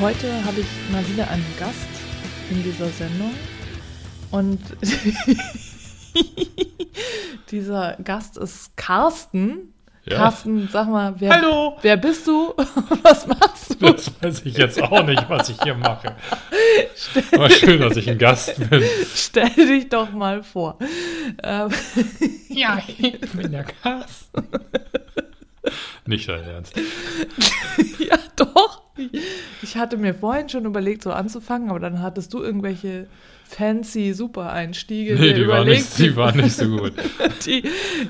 Heute habe ich mal wieder einen Gast in dieser Sendung und dieser Gast ist Carsten. Ja. Carsten, sag mal, wer, Hallo! wer bist du? Was machst du? Das weiß ich jetzt auch nicht, was ich hier mache. Aber schön, dass ich ein Gast bin. Stell dich doch mal vor. Ähm, Ja, ich bin der Carsten. Nicht dein Ernst. ja, doch. Ich hatte mir vorhin schon überlegt, so anzufangen, aber dann hattest du irgendwelche fancy Super-Einstiege. Nee, die waren, nicht, die waren nicht so gut. die,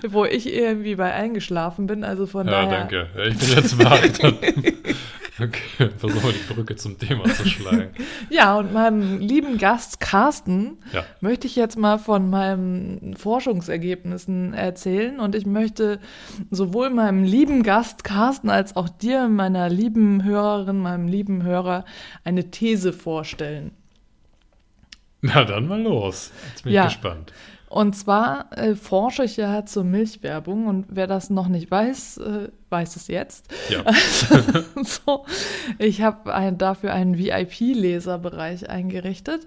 wo ich irgendwie bei eingeschlafen bin. Also von Ja, daher. danke. Ja, Ich bin jetzt wach. Okay, versuchen wir die Brücke zum Thema zu schlagen. Ja, und meinem lieben Gast Carsten Ja. möchte ich jetzt mal von meinen Forschungsergebnissen erzählen. Und ich möchte sowohl meinem lieben Gast Carsten als auch dir, meiner lieben Hörerin, meinem lieben Hörer, eine These vorstellen. Na dann mal los. Jetzt bin Ja. ich gespannt. Und zwar äh, forsche ich ja zur Milchwerbung und wer das noch nicht weiß, äh, weiß es jetzt. Ja. so, ich habe ein, dafür einen VIP-Leserbereich eingerichtet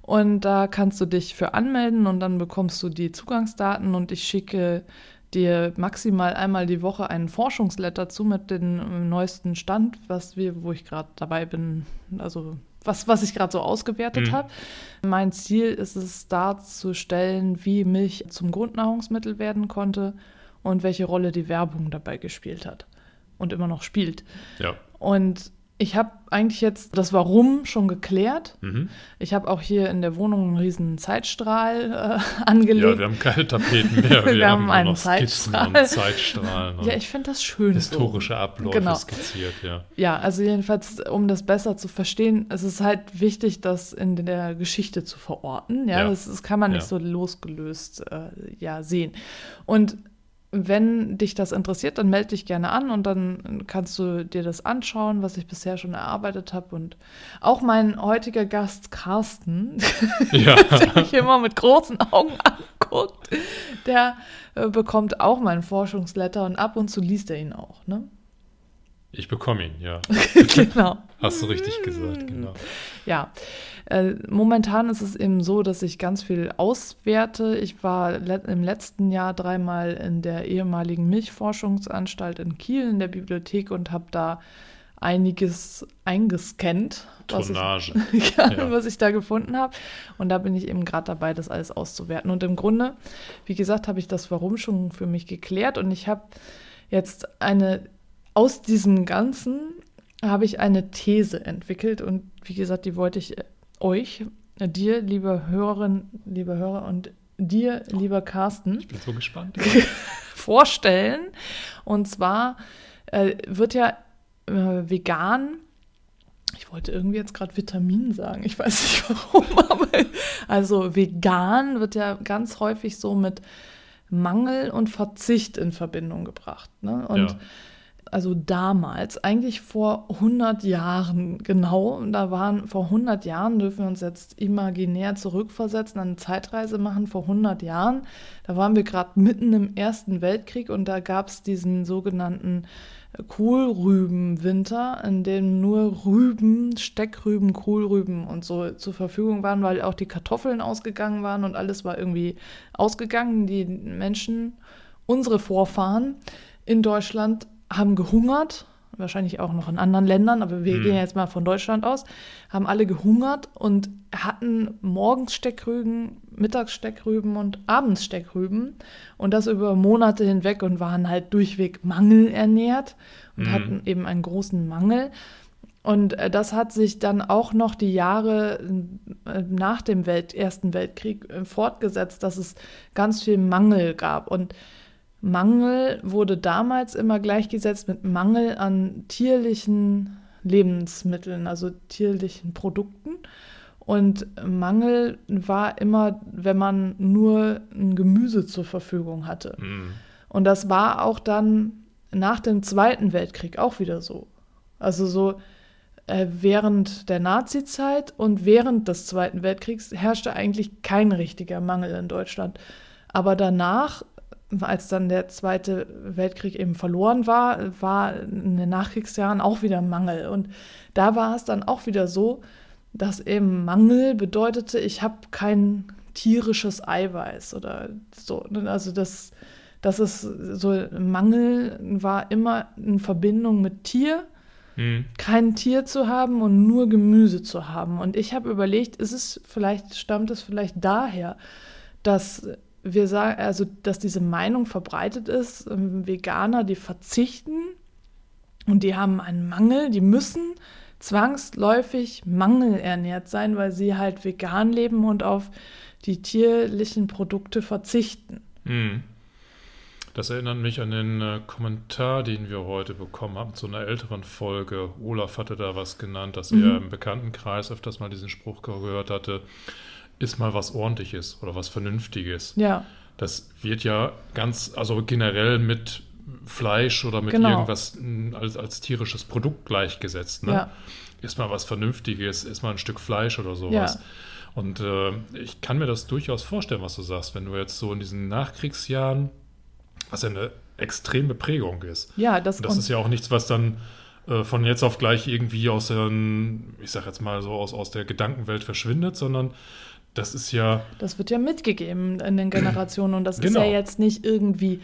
und da kannst du dich für anmelden und dann bekommst du die Zugangsdaten und ich schicke dir maximal einmal die Woche einen Forschungsletter zu mit dem neuesten Stand, was wir, wo ich gerade dabei bin, also was, was ich gerade so ausgewertet Mhm. habe. Mein Ziel ist es, darzustellen, wie Milch zum Grundnahrungsmittel werden konnte und welche Rolle die Werbung dabei gespielt hat und immer noch spielt. Ja. Und ich habe eigentlich jetzt das Warum schon geklärt. Mhm. Ich habe auch hier in der Wohnung einen riesen Zeitstrahl äh, angelegt. ja, wir haben keine Tapeten mehr. Wir, Wir haben haben einen Zeitstrahl. und Ja, ich finde das schön. historische. Abläufe Genau. skizziert, ja. Ja, also jedenfalls, um das besser zu verstehen, es ist halt wichtig, das in der Geschichte zu verorten. Ja, Ja. Das, das kann man nicht Ja. so losgelöst äh, ja, sehen. Und wenn dich das interessiert, dann melde dich gerne an und dann kannst du dir das anschauen, was ich bisher schon erarbeitet habe. Und auch mein heutiger Gast Carsten, Ja, der mich immer mit großen Augen anguckt, der äh, bekommt auch meinen Forschungsletter und ab und zu liest er ihn auch. Ne? Ich bekomme ihn, ja. genau. Hast du richtig gesagt, genau. Ja, äh, momentan ist es eben so, dass ich ganz viel auswerte. Ich war le im letzten Jahr dreimal in der ehemaligen Milchforschungsanstalt in Kiel in der Bibliothek und habe da einiges eingescannt, was Tonnage. ich, ja, Ja. was ich da gefunden habe. Und da bin ich eben gerade dabei, das alles auszuwerten. Und im Grunde, wie gesagt, habe ich das Warum schon für mich geklärt und ich habe jetzt eine, aus diesem Ganzen habe ich eine These entwickelt und wie gesagt, die wollte ich äh, euch, äh, dir, liebe Hörerin, liebe Hörer und dir, lieber Carsten, Ich bin so gespannt. vorstellen. Und zwar äh, wird ja äh, vegan, ich wollte irgendwie jetzt gerade Vitamin sagen, ich weiß nicht warum, aber also vegan wird ja ganz häufig so mit Mangel und Verzicht in Verbindung gebracht. Ne? Und Ja. Also damals, eigentlich vor 100 Jahren genau, da waren vor 100 Jahren, dürfen wir uns jetzt imaginär zurückversetzen, eine Zeitreise machen, vor 100 Jahren, da waren wir gerade mitten im Ersten Weltkrieg und da gab es diesen sogenannten Kohlrübenwinter, in dem nur Rüben, Steckrüben, Kohlrüben und so zur Verfügung waren, weil auch die Kartoffeln ausgegangen waren und alles war irgendwie ausgegangen. Die Menschen, unsere Vorfahren in Deutschland haben gehungert, wahrscheinlich auch noch in anderen Ländern, aber wir Hm. gehen jetzt mal von Deutschland aus, haben alle gehungert und hatten morgens Steckrüben, mittags Steckrüben und abends Steckrüben und das über Monate hinweg und waren halt durchweg mangelernährt und Mhm. hatten eben einen großen Mangel. Und äh, das hat sich dann auch noch die Jahre äh, nach dem Welt, Ersten Weltkrieg äh, fortgesetzt, dass es ganz viel Mangel gab. Und Mangel wurde damals immer gleichgesetzt mit Mangel an tierlichen Lebensmitteln, also tierlichen Produkten. Und Mangel war immer, wenn man nur ein Gemüse zur Verfügung hatte. Mhm. Und das war auch dann nach dem Zweiten Weltkrieg auch wieder so. Also so äh, während der Nazizeit und während des Zweiten Weltkriegs herrschte eigentlich kein richtiger Mangel in Deutschland. Aber danach, als dann der Zweite Weltkrieg eben verloren war, war in den Nachkriegsjahren auch wieder Mangel. Und da war es dann auch wieder so, dass eben Mangel bedeutete, ich habe kein tierisches Eiweiß oder so. Also das, das ist so, Mangel war immer in Verbindung mit Tier Mhm. kein Tier zu haben und nur Gemüse zu haben. Und ich habe überlegt, ist es vielleicht, stammt es vielleicht daher, dass wir sagen, also dass diese Meinung verbreitet ist, ähm, Veganer, die verzichten und die haben einen Mangel, die müssen zwangsläufig mangelernährt sein, weil sie halt vegan leben und auf die tierlichen Produkte verzichten. Mhm. Das erinnert mich an den äh, Kommentar, den wir heute bekommen haben zu einer älteren Folge. Olaf hatte da was genannt, dass Mhm. er im Bekanntenkreis öfters mal diesen Spruch gehört hatte, ist mal was ordentliches oder was Vernünftiges. Ja, Das wird ja ganz, also generell mit Fleisch oder mit Genau. irgendwas mh, als, als tierisches Produkt gleichgesetzt. Ne? ja, Ist mal was Vernünftiges, ist mal ein Stück Fleisch oder sowas. Ja. Und äh, ich kann mir das durchaus vorstellen, was du sagst, wenn du jetzt so in diesen Nachkriegsjahren, was ja eine extreme Prägung ist. ja, das, Und das und- ist ja auch nichts, was dann äh, von jetzt auf gleich irgendwie aus der, ich sag jetzt mal so, aus, aus der Gedankenwelt verschwindet, sondern das ist ja, Das wird ja mitgegeben in den Generationen und das ist Genau. ja jetzt nicht irgendwie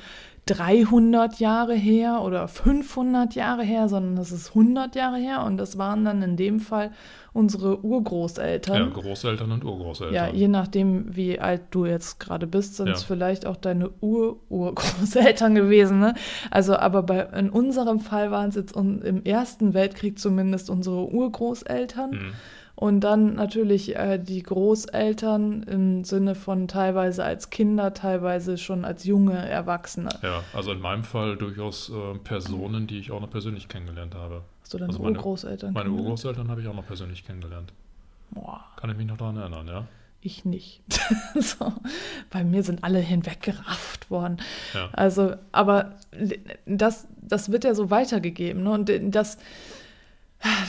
300 Jahre her oder 500 Jahre her, sondern das ist 100 Jahre her und das waren dann in dem Fall unsere ja Urgroßeltern. Großeltern und Urgroßeltern. Ja, je nachdem, wie alt du jetzt gerade bist, sind es Ja. vielleicht auch deine Ur-Urgroßeltern gewesen. Ne? Also, aber bei, in unserem Fall waren es jetzt un, im Ersten Weltkrieg zumindest unsere Urgroßeltern. Mhm. Und dann natürlich äh, die Großeltern im Sinne von teilweise als Kinder, teilweise schon als junge Erwachsene. Ja, also in meinem Fall durchaus äh, Personen, die ich auch noch persönlich kennengelernt habe. Hast du deine Also meine- Urgroßeltern? Meine? Urgroßeltern habe ich auch noch persönlich kennengelernt. Boah, Kann ich mich noch daran erinnern, ja? ich nicht. so, bei mir sind alle hinweggerafft worden. Ja. Also, aber das, das wird ja so weitergegeben. Ne? Und das,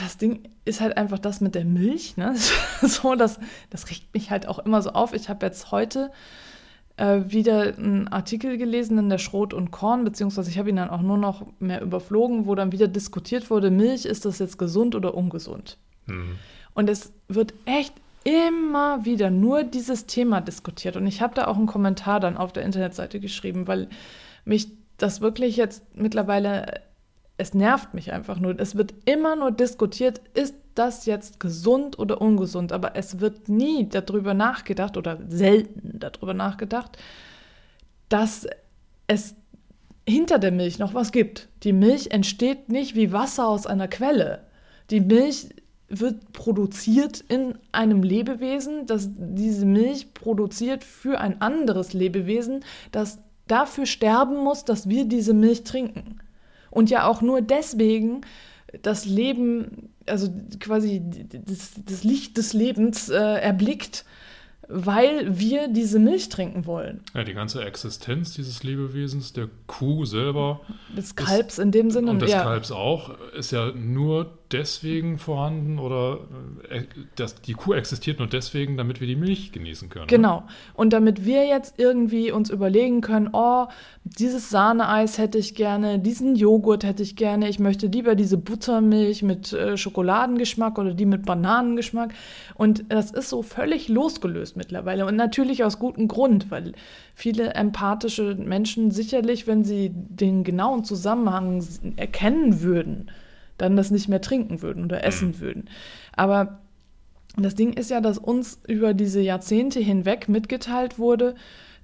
das Ding ist halt einfach das mit der Milch. Ne? so, das, das regt mich halt auch immer so auf. Ich habe jetzt heute äh, wieder einen Artikel gelesen in der Schrot und Korn, beziehungsweise ich habe ihn dann auch nur noch mehr überflogen, wo dann wieder diskutiert wurde, Milch, ist das jetzt gesund oder ungesund? Mhm. Und es wird echt immer wieder nur dieses Thema diskutiert. Und ich habe da auch einen Kommentar dann auf der Internetseite geschrieben, weil mich das wirklich jetzt mittlerweile, es nervt mich einfach nur. Es wird immer nur diskutiert, ist das jetzt gesund oder ungesund? Aber es wird nie darüber nachgedacht oder selten darüber nachgedacht, dass es hinter der Milch noch was gibt. Die Milch entsteht nicht wie Wasser aus einer Quelle. Die Milch wird produziert in einem Lebewesen, das diese Milch produziert für ein anderes Lebewesen, das dafür sterben muss, dass wir diese Milch trinken. Und ja auch nur deswegen das Leben, also quasi das, das Licht des Lebens äh, erblickt, weil wir diese Milch trinken wollen. ja, die ganze Existenz dieses Lebewesens, der Kuh selber Des Kalbs in dem Sinne. und des ja. Kalbs auch, ist ja nur deswegen vorhanden oder äh, das, die Kuh existiert nur deswegen, damit wir die Milch genießen können. ne? Genau. Und damit wir jetzt irgendwie uns überlegen können, oh, dieses Sahneeis hätte ich gerne, diesen Joghurt hätte ich gerne, ich möchte lieber diese Buttermilch mit äh, Schokoladengeschmack oder die mit Bananengeschmack. Und das ist so völlig losgelöst mittlerweile. Und natürlich aus gutem Grund, weil viele empathische Menschen sicherlich, wenn sie den genauen Zusammenhang erkennen würden, dann das nicht mehr trinken würden oder essen würden. Aber das Ding ist ja, dass uns über diese Jahrzehnte hinweg mitgeteilt wurde,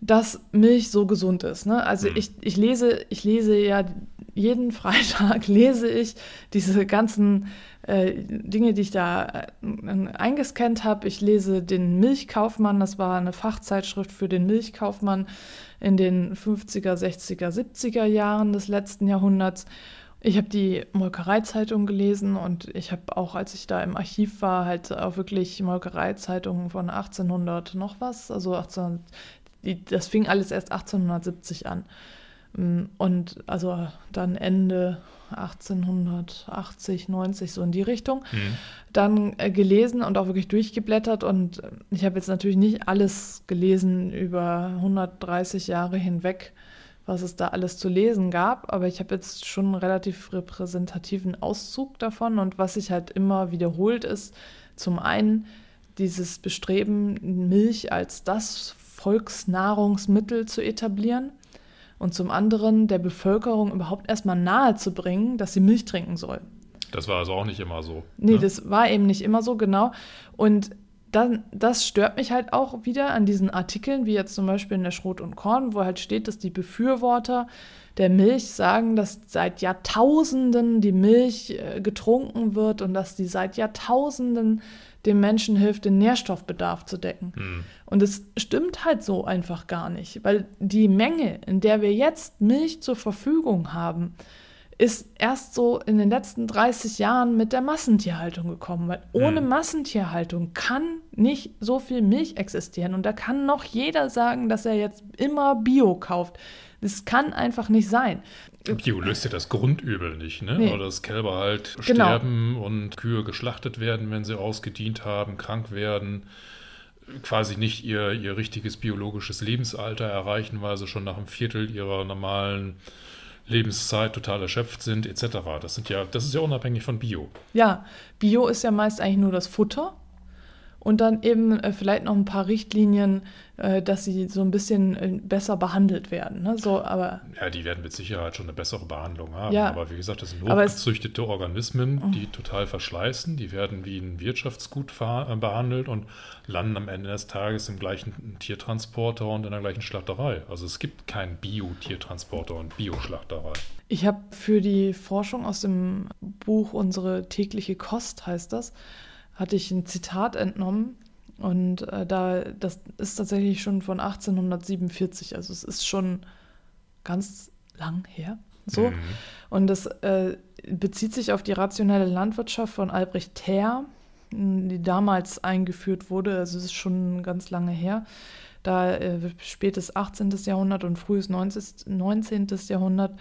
dass Milch so gesund ist. Ne? Also Mhm. ich, ich, lese, ich lese ja jeden Freitag lese ich diese ganzen äh, Dinge, die ich da äh, eingescannt habe. Ich lese den Milchkaufmann, das war eine Fachzeitschrift für den Milchkaufmann in den 50er, 60er, 70er Jahren des letzten Jahrhunderts. Ich habe die Molkereizeitung gelesen und ich habe auch, als ich da im Archiv war, halt auch wirklich Molkereizeitungen von 1800 noch was. Also 18, das fing alles erst 1870 an. Mm, und also dann Ende 1880, 90, so in die Richtung. Mhm. Dann äh, gelesen und auch wirklich durchgeblättert. Und ich habe jetzt natürlich nicht alles gelesen über 130 Jahre hinweg, was es da alles zu lesen gab. Aber ich habe jetzt schon einen relativ repräsentativen Auszug davon. Und was sich halt immer wiederholt ist, zum einen dieses Bestreben, Milch als das Volksnahrungsmittel zu etablieren und zum anderen der Bevölkerung überhaupt erstmal nahezubringen, dass sie Milch trinken soll. Das war also auch nicht immer so. Nee, ne? das war eben nicht immer so, genau. Und dann, das stört mich halt auch wieder an diesen Artikeln, wie jetzt zum Beispiel in der Schrot und Korn, wo halt steht, dass die Befürworter der Milch sagen, dass seit Jahrtausenden die Milch äh, getrunken wird und dass die seit Jahrtausenden dem Menschen hilft, den Nährstoffbedarf zu decken. Mhm. Und es stimmt halt so einfach gar nicht, weil die Menge, in der wir jetzt Milch zur Verfügung haben, ist erst so in den letzten 30 Jahren mit der Massentierhaltung gekommen, weil ohne mhm. Massentierhaltung kann nicht so viel Milch existieren und da kann noch jeder sagen, dass er jetzt immer Bio kauft. Das kann einfach nicht sein. Bio löst ja das Grundübel nicht, ne? Nee. Oder dass Kälber halt genau. sterben und Kühe geschlachtet werden, wenn sie ausgedient haben, krank werden, quasi nicht ihr, ihr richtiges biologisches Lebensalter erreichen, weil sie schon nach einem Viertel ihrer normalen Lebenszeit total erschöpft sind, etc. Das sind ja, das ist ja unabhängig von Bio. Ja, Bio ist ja meist eigentlich nur das Futter und dann eben äh, vielleicht noch ein paar Richtlinien, äh, dass sie so ein bisschen äh, besser behandelt werden. Ne? So, aber, ja, die werden mit Sicherheit schon eine bessere Behandlung haben. Ja, aber wie gesagt, das sind hochgezüchtete Organismen, mhm. die total verschleißen. Die werden wie ein Wirtschaftsgut äh, behandelt und landen am Ende des Tages im gleichen Tiertransporter und in der gleichen Schlachterei. Also es gibt keinen Bio-Tiertransporter und Bio-Schlachterei. Ich habe für die Forschung aus dem Buch Unsere tägliche Kost heißt das, hatte ich ein Zitat entnommen und äh, da, das ist tatsächlich schon von 1847, also es ist schon ganz lang her. So. Mhm. Und das äh, bezieht sich auf die rationelle Landwirtschaft von Albrecht Thaer, die damals eingeführt wurde, also es ist schon ganz lange her. Da äh, spätes 18. Jahrhundert und frühes 19. 19. Jahrhundert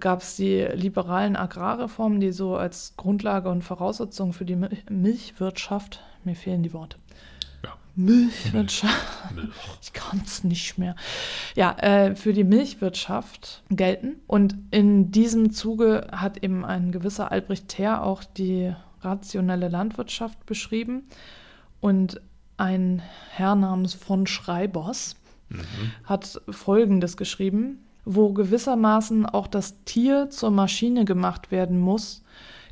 gab es die liberalen Agrarreformen, die so als Grundlage und Voraussetzung für die Milchwirtschaft, mir fehlen die Worte. Milchwirtschaft. Milch. Ich kann es nicht mehr. Ja, äh, für die Milchwirtschaft gelten. Und in diesem Zuge hat eben ein gewisser Albrecht Thaer auch die rationelle Landwirtschaft beschrieben. Und ein Herr namens von Schreibers mhm. hat Folgendes geschrieben wo gewissermaßen auch das Tier zur Maschine gemacht werden muss,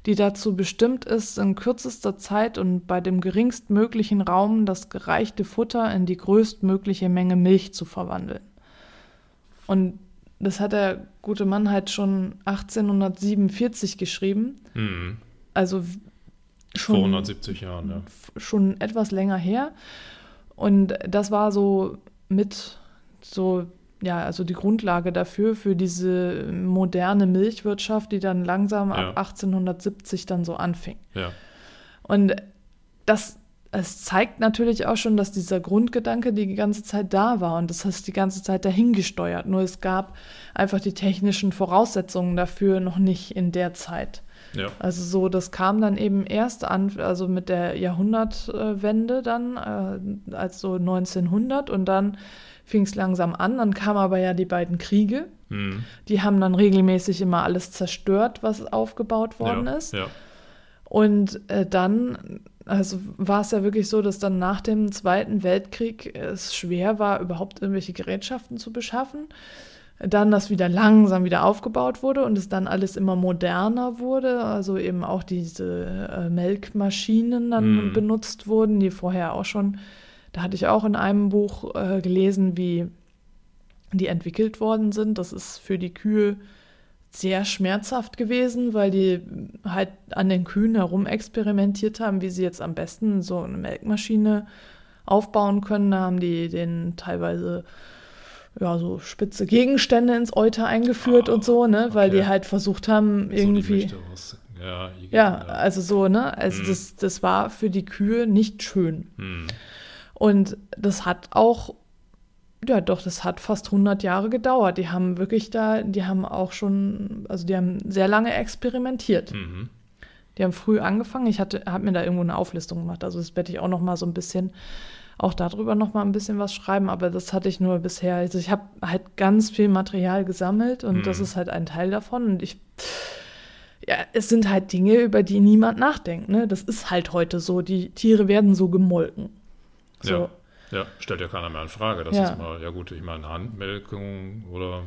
die dazu bestimmt ist, in kürzester Zeit und bei dem geringstmöglichen Raum das gereichte Futter in die größtmögliche Menge Milch zu verwandeln. Und das hat der gute Mann halt schon 1847 geschrieben. Mhm. Also schon. Vor 170 Jahren, ja. Schon etwas länger her. Und das war so mit so ja, also die Grundlage dafür, für diese moderne Milchwirtschaft, die dann langsam ja. ab 1870 dann so anfing. Ja. Und das es zeigt natürlich auch schon, dass dieser Grundgedanke die ganze Zeit da war und das hat die ganze Zeit dahin gesteuert. Nur es gab einfach die technischen Voraussetzungen dafür noch nicht in der Zeit. Ja. Also so, das kam dann eben erst an, also mit der Jahrhundertwende dann, äh, als so 1900 und dann fing es langsam an. Dann kamen aber ja die beiden Kriege. Mhm. Die haben dann regelmäßig immer alles zerstört, was aufgebaut worden ja, ist. Ja. Und äh, dann, also war es ja wirklich so, dass dann nach dem Zweiten Weltkrieg es schwer war, überhaupt irgendwelche Gerätschaften zu beschaffen. Dann das wieder langsam wieder aufgebaut wurde und es dann alles immer moderner wurde, also eben auch diese äh, Melkmaschinen dann mm. benutzt wurden, die vorher auch schon da hatte ich auch in einem Buch äh, gelesen, wie die entwickelt worden sind. Das ist für die Kühe sehr schmerzhaft gewesen, weil die halt an den Kühen herum experimentiert haben, wie sie jetzt am besten so eine Melkmaschine aufbauen können. Da haben die den teilweise ja, so spitze Gegenstände ins Euter eingeführt oh, und so, ne, weil die halt versucht haben, irgendwie. So ja, ja, also so, ne? Also hm. das, das war für die Kühe nicht schön. Hm. Und das hat auch, ja doch, das hat fast 100 Jahre gedauert. Die haben wirklich da, die haben auch schon, also die haben sehr lange experimentiert. Mhm. Die haben früh angefangen. Ich habe mir da irgendwo eine Auflistung gemacht. Also das werde ich auch noch mal so ein bisschen auch darüber noch mal ein bisschen was schreiben, aber das hatte ich nur bisher. Also ich habe halt ganz viel Material gesammelt und mhm. das ist halt ein Teil davon und ich ja, es sind halt Dinge, über die niemand nachdenkt, ne? Das ist halt heute so, die Tiere werden so gemolken. So. Ja. Ja, stellt ja keiner mehr in Frage. Das ja. ist mal, ja gut, ich meine, Handmelkung oder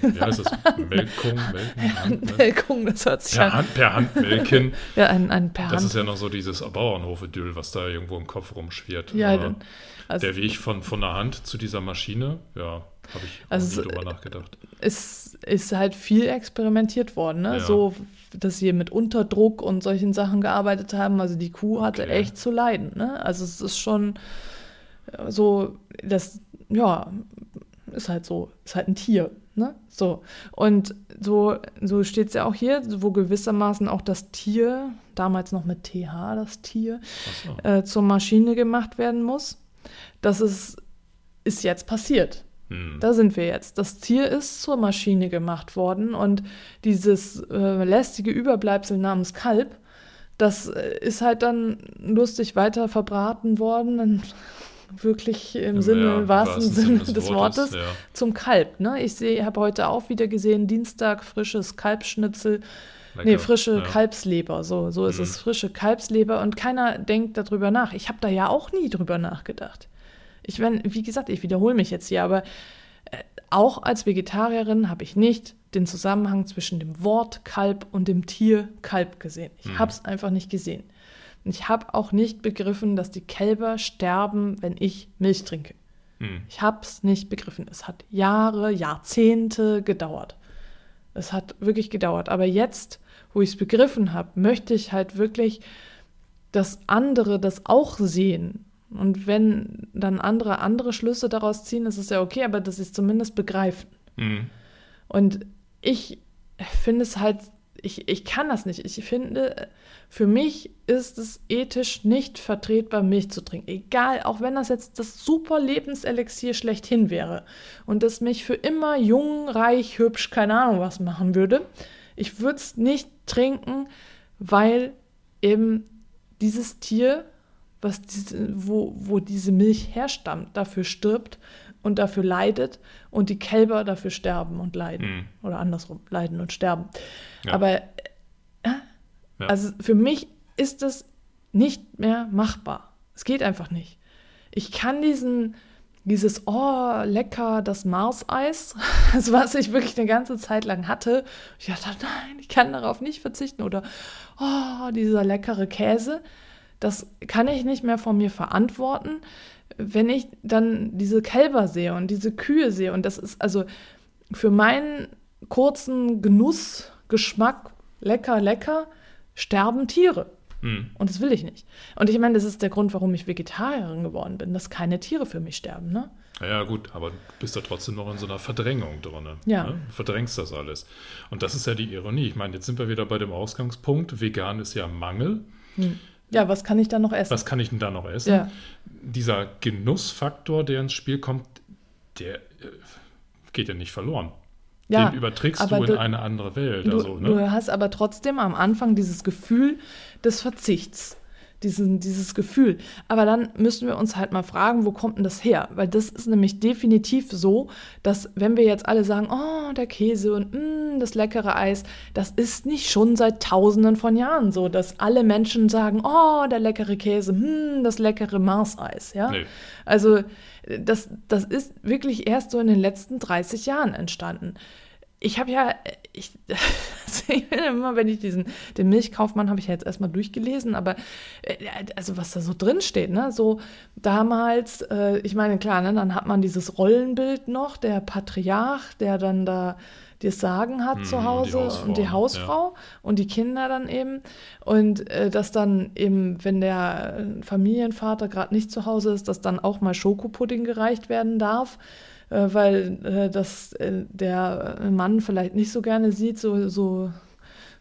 wie heißt das? Melkung, Melken, Handmelkung, das hört sich per, Hand, per Handmelken. ja, ein, ein per Hand. Das ist ja noch so dieses Bauernhof-Idyll, was da irgendwo im Kopf rumschwirrt. Ja, dann, also, der Weg von, von der Hand zu dieser Maschine, ja, habe ich also nie drüber nachgedacht. Es ist halt viel experimentiert worden, ne? Ja. So, dass sie mit Unterdruck und solchen Sachen gearbeitet haben. Also die Kuh hatte okay. echt zu leiden, ne? Also es ist schon so, das, ja, ist halt so, ist halt ein Tier. Ne? So. Und so, so steht es ja auch hier, wo gewissermaßen auch das Tier, damals noch mit TH, das Tier, so. äh, zur Maschine gemacht werden muss. Das ist, ist jetzt passiert. Hm. Da sind wir jetzt. Das Tier ist zur Maschine gemacht worden und dieses äh, lästige Überbleibsel namens Kalb, das äh, ist halt dann lustig weiter verbraten worden wirklich im Sinne, im wahrsten Sinne des, des Wortes, Wortes ja. zum Kalb. Ne? Ich sehe, habe heute auch wieder gesehen, Dienstag frisches Kalbschnitzel. Lecker. Nee, frische ja. Kalbsleber, so, so ist mhm. es, frische Kalbsleber und keiner denkt darüber nach. Ich habe da ja auch nie drüber nachgedacht. Ich, wenn, wie gesagt, ich wiederhole mich jetzt hier, aber äh, auch als Vegetarierin habe ich nicht den Zusammenhang zwischen dem Wort Kalb und dem Tier Kalb gesehen. Ich mhm. habe es einfach nicht gesehen. Und ich habe auch nicht begriffen, dass die Kälber sterben, wenn ich Milch trinke. Hm. Ich habe es nicht begriffen. Es hat Jahre, Jahrzehnte gedauert. Es hat wirklich gedauert. Aber jetzt, wo ich es begriffen habe, möchte ich halt wirklich, dass andere das auch sehen. Und wenn dann andere andere Schlüsse daraus ziehen, ist es ja okay, aber dass sie es zumindest begreifen. Mhm. Und ich finde es halt ich, ich kann das nicht. Ich finde, für mich ist es ethisch nicht vertretbar, Milch zu trinken. Egal, auch wenn das jetzt das super Lebenselixier schlechthin wäre und es mich für immer jung, reich, hübsch, keine Ahnung was machen würde. Ich würde es nicht trinken, weil eben dieses Tier, was diese, wo, wo diese Milch herstammt, dafür stirbt und dafür leidet und die Kälber dafür sterben und leiden. Mhm. Oder andersrum, leiden und sterben. Ja. Aber äh, ja. also für mich ist das nicht mehr machbar. Es geht einfach nicht. Ich kann diesen, dieses, oh, lecker, das Mars-Eis, also was ich wirklich eine ganze Zeit lang hatte. Ich dachte, nein, ich kann darauf nicht verzichten. Oder, oh, dieser leckere Käse. Das kann ich nicht mehr von mir verantworten wenn ich dann diese Kälber sehe und diese Kühe sehe, und das ist also für meinen kurzen Genussgeschmack lecker, lecker, sterben Tiere. Mhm. Und das will ich nicht. Und ich meine, das ist der Grund, warum ich Vegetarierin geworden bin, dass keine Tiere für mich sterben, ne? Ja, gut, aber du bist da trotzdem noch in so einer Verdrängung drin. Ja. Ne? Du verdrängst das alles. Und das ist ja die Ironie. Ich meine, jetzt sind wir wieder bei dem Ausgangspunkt. Vegan ist ja Mangel. Mhm. Ja, was kann ich da noch essen? Was kann ich denn da noch essen? Ja. Dieser Genussfaktor, der ins Spiel kommt, der äh, geht ja nicht verloren. Ja, Den überträgst du in du, eine andere Welt. Du, also, ne? du hast aber trotzdem am Anfang dieses Gefühl des Verzichts diesen, dieses Gefühl. Aber dann müssen wir uns halt mal fragen, wo kommt denn das her? Weil das ist nämlich definitiv so, dass wenn wir jetzt alle sagen, oh, der Käse und mm, das leckere Eis, das ist nicht schon seit tausenden von Jahren so, dass alle Menschen sagen, oh, der leckere Käse, mm, das leckere Mars-Eis. Ja? Nee. Also das, das ist wirklich erst so in den letzten 30 Jahren entstanden ich habe ja, ich, ich immer, wenn ich diesen, den Milchkaufmann habe ich ja jetzt erstmal durchgelesen, aber äh, also was da so drin steht, ne, so damals, äh, ich meine, klar, ne, dann hat man dieses Rollenbild noch, der Patriarch, der dann da das Sagen hat hm, zu Hause die und die Hausfrau ja. und die Kinder dann eben. Und äh, dass dann eben, wenn der Familienvater gerade nicht zu Hause ist, dass dann auch mal Schokopudding gereicht werden darf. Äh, weil äh, das äh, der Mann vielleicht nicht so gerne sieht, so, so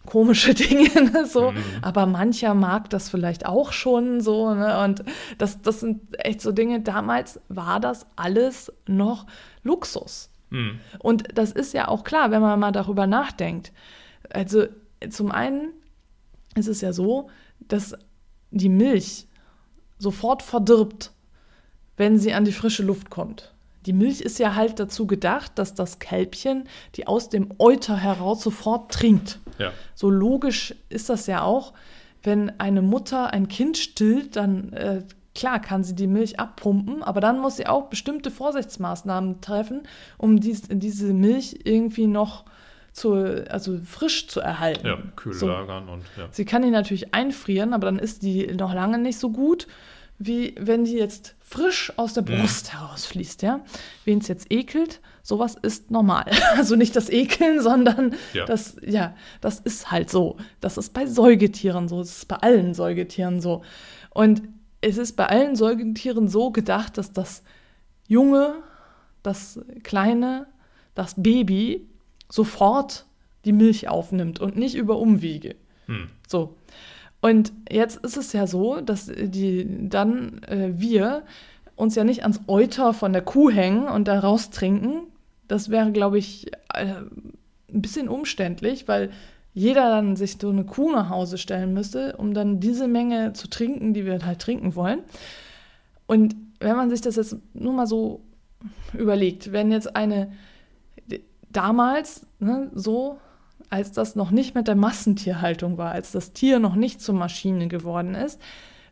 komische Dinge, ne, so. Mhm. Aber mancher mag das vielleicht auch schon so, ne? Und das, das sind echt so Dinge. Damals war das alles noch Luxus. Mhm. Und das ist ja auch klar, wenn man mal darüber nachdenkt. Also zum einen ist es ja so, dass die Milch sofort verdirbt, wenn sie an die frische Luft kommt. Die Milch ist ja halt dazu gedacht, dass das Kälbchen die aus dem Euter heraus sofort trinkt. Ja. So logisch ist das ja auch. Wenn eine Mutter ein Kind stillt, dann äh, klar kann sie die Milch abpumpen, aber dann muss sie auch bestimmte Vorsichtsmaßnahmen treffen, um dies, diese Milch irgendwie noch zu, also frisch zu erhalten. Ja, kühl so. lagern und ja. Sie kann die natürlich einfrieren, aber dann ist die noch lange nicht so gut wie wenn die jetzt frisch aus der. Brust mhm. herausfließt, ja. Wen es jetzt ekelt, sowas ist normal. Also nicht das Ekeln, sondern ja. das, ja, das ist halt so. Das ist bei Säugetieren so, das ist bei allen Säugetieren so. Und es ist bei allen Säugetieren so gedacht, dass das Junge, das Kleine, das Baby sofort die Milch aufnimmt und nicht über Umwege. Hm. So. Und jetzt ist es ja so, dass die dann äh, wir uns ja nicht ans Euter von der Kuh hängen und da raus trinken. Das wäre, glaube ich, äh, ein bisschen umständlich, weil jeder dann sich so eine Kuh nach Hause stellen müsste, um dann diese Menge zu trinken, die wir halt trinken wollen. Und wenn man sich das jetzt nur mal so überlegt, wenn jetzt eine damals ne, so als das noch nicht mit der Massentierhaltung war, als das Tier noch nicht zur Maschine geworden ist,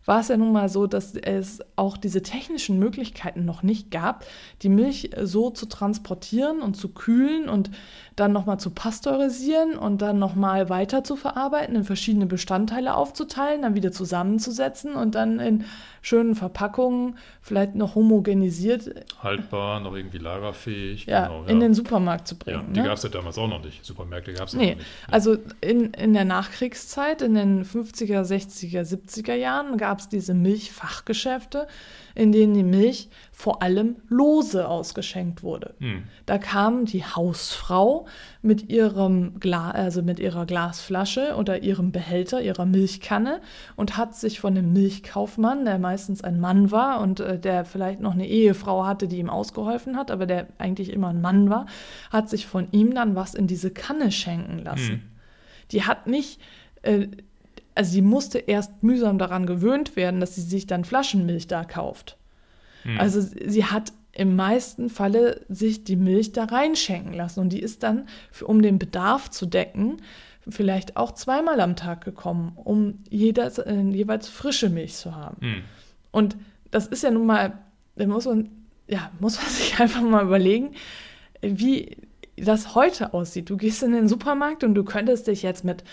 war es ja nun mal so, dass es auch diese technischen Möglichkeiten noch nicht gab, die Milch so zu transportieren und zu kühlen und dann nochmal zu pasteurisieren und dann nochmal weiter zu verarbeiten, in verschiedene Bestandteile aufzuteilen, dann wieder zusammenzusetzen und dann in schönen Verpackungen, vielleicht noch homogenisiert. Haltbar, noch irgendwie lagerfähig. Ja, genau, ja. in den Supermarkt zu bringen. Ja, die ne? gab es ja damals auch noch nicht. Supermärkte gab es nee, noch nicht. Also in, in der Nachkriegszeit, in den 50er, 60er, 70er Jahren gab es diese Milchfachgeschäfte, in denen die Milch vor allem lose ausgeschenkt wurde. Hm. Da kam die Hausfrau mit ihrem Gla also mit ihrer Glasflasche oder ihrem Behälter, ihrer Milchkanne und hat sich von dem Milchkaufmann, der meistens ein Mann war und äh, der vielleicht noch eine Ehefrau hatte, die ihm ausgeholfen hat, aber der eigentlich immer ein Mann war, hat sich von ihm dann was in diese Kanne schenken lassen. Hm. Die hat nicht äh, also sie musste erst mühsam daran gewöhnt werden, dass sie sich dann Flaschenmilch da kauft. Hm. Also sie hat im meisten Falle sich die Milch da reinschenken lassen und die ist dann, für, um den Bedarf zu decken, vielleicht auch zweimal am Tag gekommen, um jeder, äh, jeweils frische Milch zu haben. Hm. Und das ist ja nun mal, da muss man, ja, muss man sich einfach mal überlegen, wie das heute aussieht. Du gehst in den Supermarkt und du könntest dich jetzt mit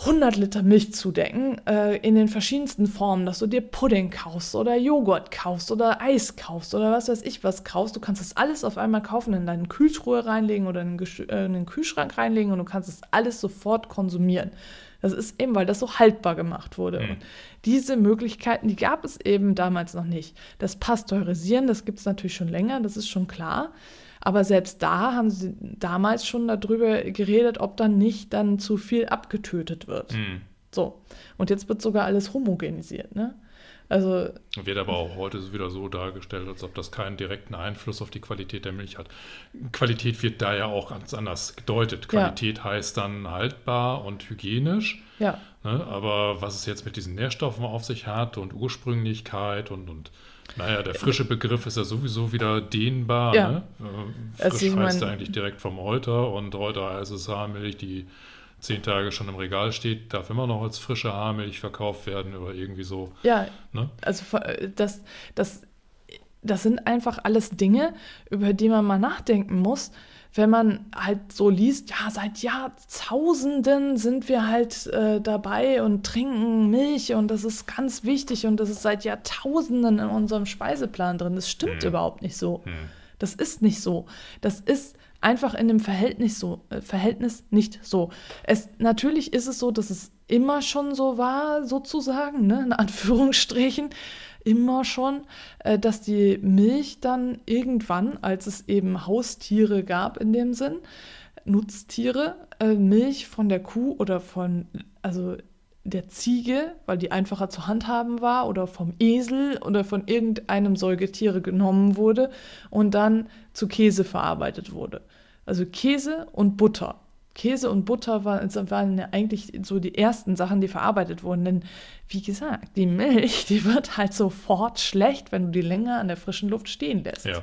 100 Liter Milch zudecken, äh, in den verschiedensten Formen, dass du dir Pudding kaufst oder Joghurt kaufst oder Eis kaufst oder was weiß ich was kaufst. Du kannst das alles auf einmal kaufen, in deine Kühltruhe reinlegen oder in den, äh, in den Kühlschrank reinlegen und du kannst es alles sofort konsumieren. Das ist eben, weil das so haltbar gemacht wurde. Mhm. diese Möglichkeiten, die gab es eben damals noch nicht. Das Pasteurisieren, das gibt es natürlich schon länger, das ist schon klar. Aber selbst da haben sie damals schon darüber geredet, ob dann nicht dann zu viel abgetötet wird. Mhm. So. Und jetzt wird sogar alles homogenisiert, ne? Also. Wird aber auch heute wieder so dargestellt, als ob das keinen direkten Einfluss auf die Qualität der Milch hat. Qualität wird da ja auch ganz anders gedeutet. Qualität ja. heißt dann haltbar und hygienisch. Ja. Ne? Aber was es jetzt mit diesen Nährstoffen auf sich hat und Ursprünglichkeit und, und naja, der frische Begriff ist ja sowieso wieder dehnbar. Ja. Ne? Äh, frisch also, heißt ja eigentlich direkt vom Euter und Euter heißt es Haarmilch, die zehn Tage schon im Regal steht, darf immer noch als frische Haarmilch verkauft werden oder irgendwie so. Ja, ne? also äh, das, das, das sind einfach alles Dinge, über die man mal nachdenken muss wenn man halt so liest, ja, seit Jahrtausenden sind wir halt äh, dabei und trinken Milch und das ist ganz wichtig und das ist seit Jahrtausenden in unserem Speiseplan drin. Das stimmt mhm. überhaupt nicht so. Mhm. Das ist nicht so. Das ist einfach in dem Verhältnis so, äh, Verhältnis nicht so. Es, natürlich ist es so, dass es immer schon so war, sozusagen, ne, in Anführungsstrichen, immer schon, äh, dass die Milch dann irgendwann, als es eben Haustiere gab in dem Sinn, Nutztiere, äh, Milch von der Kuh oder von, also der Ziege, weil die einfacher zu handhaben war, oder vom Esel oder von irgendeinem Säugetiere genommen wurde und dann zu Käse verarbeitet wurde. Also Käse und Butter. Käse und Butter waren, waren ja eigentlich so die ersten Sachen, die verarbeitet wurden. Denn wie gesagt, die Milch, die wird halt sofort schlecht, wenn du die länger an der frischen Luft stehen lässt. Ja.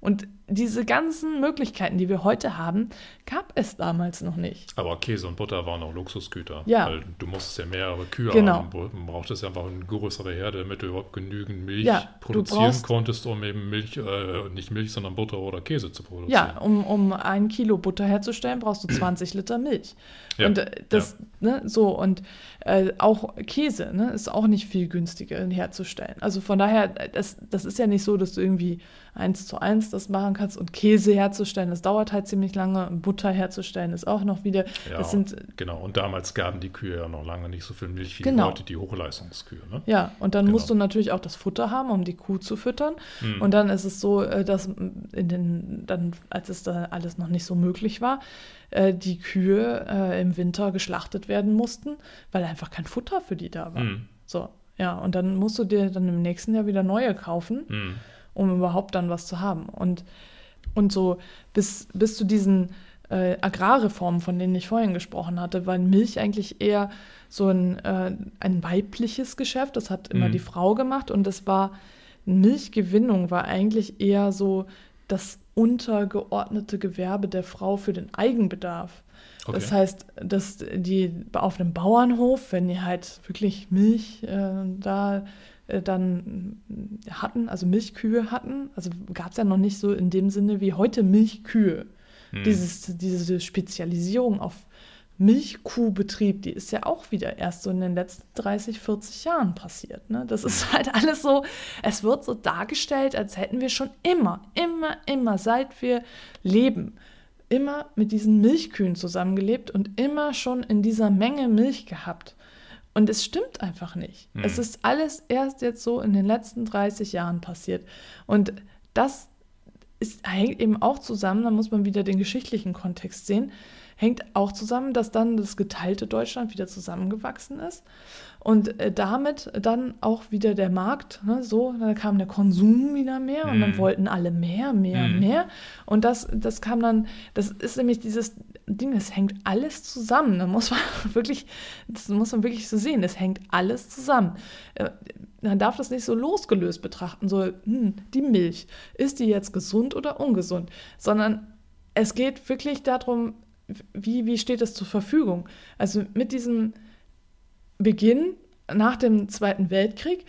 Und diese ganzen Möglichkeiten, die wir heute haben, gab es damals noch nicht. Aber Käse und Butter waren auch Luxusgüter. Ja. Weil du musstest ja mehrere Kühe genau. haben. Du brauchtest einfach eine größere Herde, damit du überhaupt genügend Milch ja, produzieren konntest, um eben Milch, äh, nicht Milch, sondern Butter oder Käse zu produzieren. Ja, um, um ein Kilo Butter herzustellen, brauchst du 20 Liter Milch. Ja. Und äh, das, ja. ne, so, und äh, auch Käse, ne, ist auch nicht viel günstiger herzustellen. Also von daher, das, das ist ja nicht so, dass du irgendwie eins zu eins das machen kannst und Käse herzustellen, das dauert halt ziemlich lange. Butter herzustellen ist auch noch wieder. Ja, das sind, genau. Und damals gaben die Kühe ja noch lange nicht so viel Milch wie genau. heute die Hochleistungskühe. Ne? Ja, und dann genau. musst du natürlich auch das Futter haben, um die Kuh zu füttern. Hm. Und dann ist es so, äh, dass in den, dann, als es da alles noch nicht so möglich war, äh, die Kühe äh, im Winter geschlachtet werden mussten, weil einfach kein Futter für die da war. Hm. So, ja, und dann musst du dir dann im nächsten Jahr wieder neue kaufen. Hm um überhaupt dann was zu haben. Und, und so bis, bis zu diesen äh, Agrarreformen, von denen ich vorhin gesprochen hatte, war Milch eigentlich eher so ein, äh, ein weibliches Geschäft. Das hat immer mhm. die Frau gemacht und das war Milchgewinnung war eigentlich eher so das untergeordnete Gewerbe der Frau für den Eigenbedarf. Okay. Das heißt, dass die auf einem Bauernhof, wenn die halt wirklich Milch äh, da dann hatten, also Milchkühe hatten. Also gab es ja noch nicht so in dem Sinne wie heute Milchkühe. Hm. Dieses, diese Spezialisierung auf Milchkuhbetrieb, die ist ja auch wieder erst so in den letzten 30, 40 Jahren passiert. Ne? Das ist halt alles so, es wird so dargestellt, als hätten wir schon immer, immer, immer, seit wir leben, immer mit diesen Milchkühen zusammengelebt und immer schon in dieser Menge Milch gehabt. Und es stimmt einfach nicht. Hm. Es ist alles erst jetzt so in den letzten 30 Jahren passiert. Und das ist, hängt eben auch zusammen, da muss man wieder den geschichtlichen Kontext sehen, hängt auch zusammen, dass dann das geteilte Deutschland wieder zusammengewachsen ist und äh, damit dann auch wieder der Markt, ne, so, da kam der Konsum wieder mehr und dann mhm. wollten alle mehr, mehr, mm. mehr. Und das, das kam dann, das ist nämlich dieses Ding, das hängt alles zusammen. Da muss man wirklich, das muss man wirklich so sehen, es hängt alles zusammen. Äh, man darf das nicht so losgelöst betrachten, so, hm, die Milch, ist die jetzt gesund oder ungesund? Sondern es geht wirklich darum, wie, wie steht es zur Verfügung? Also mit diesem Beginn nach dem Zweiten Weltkrieg,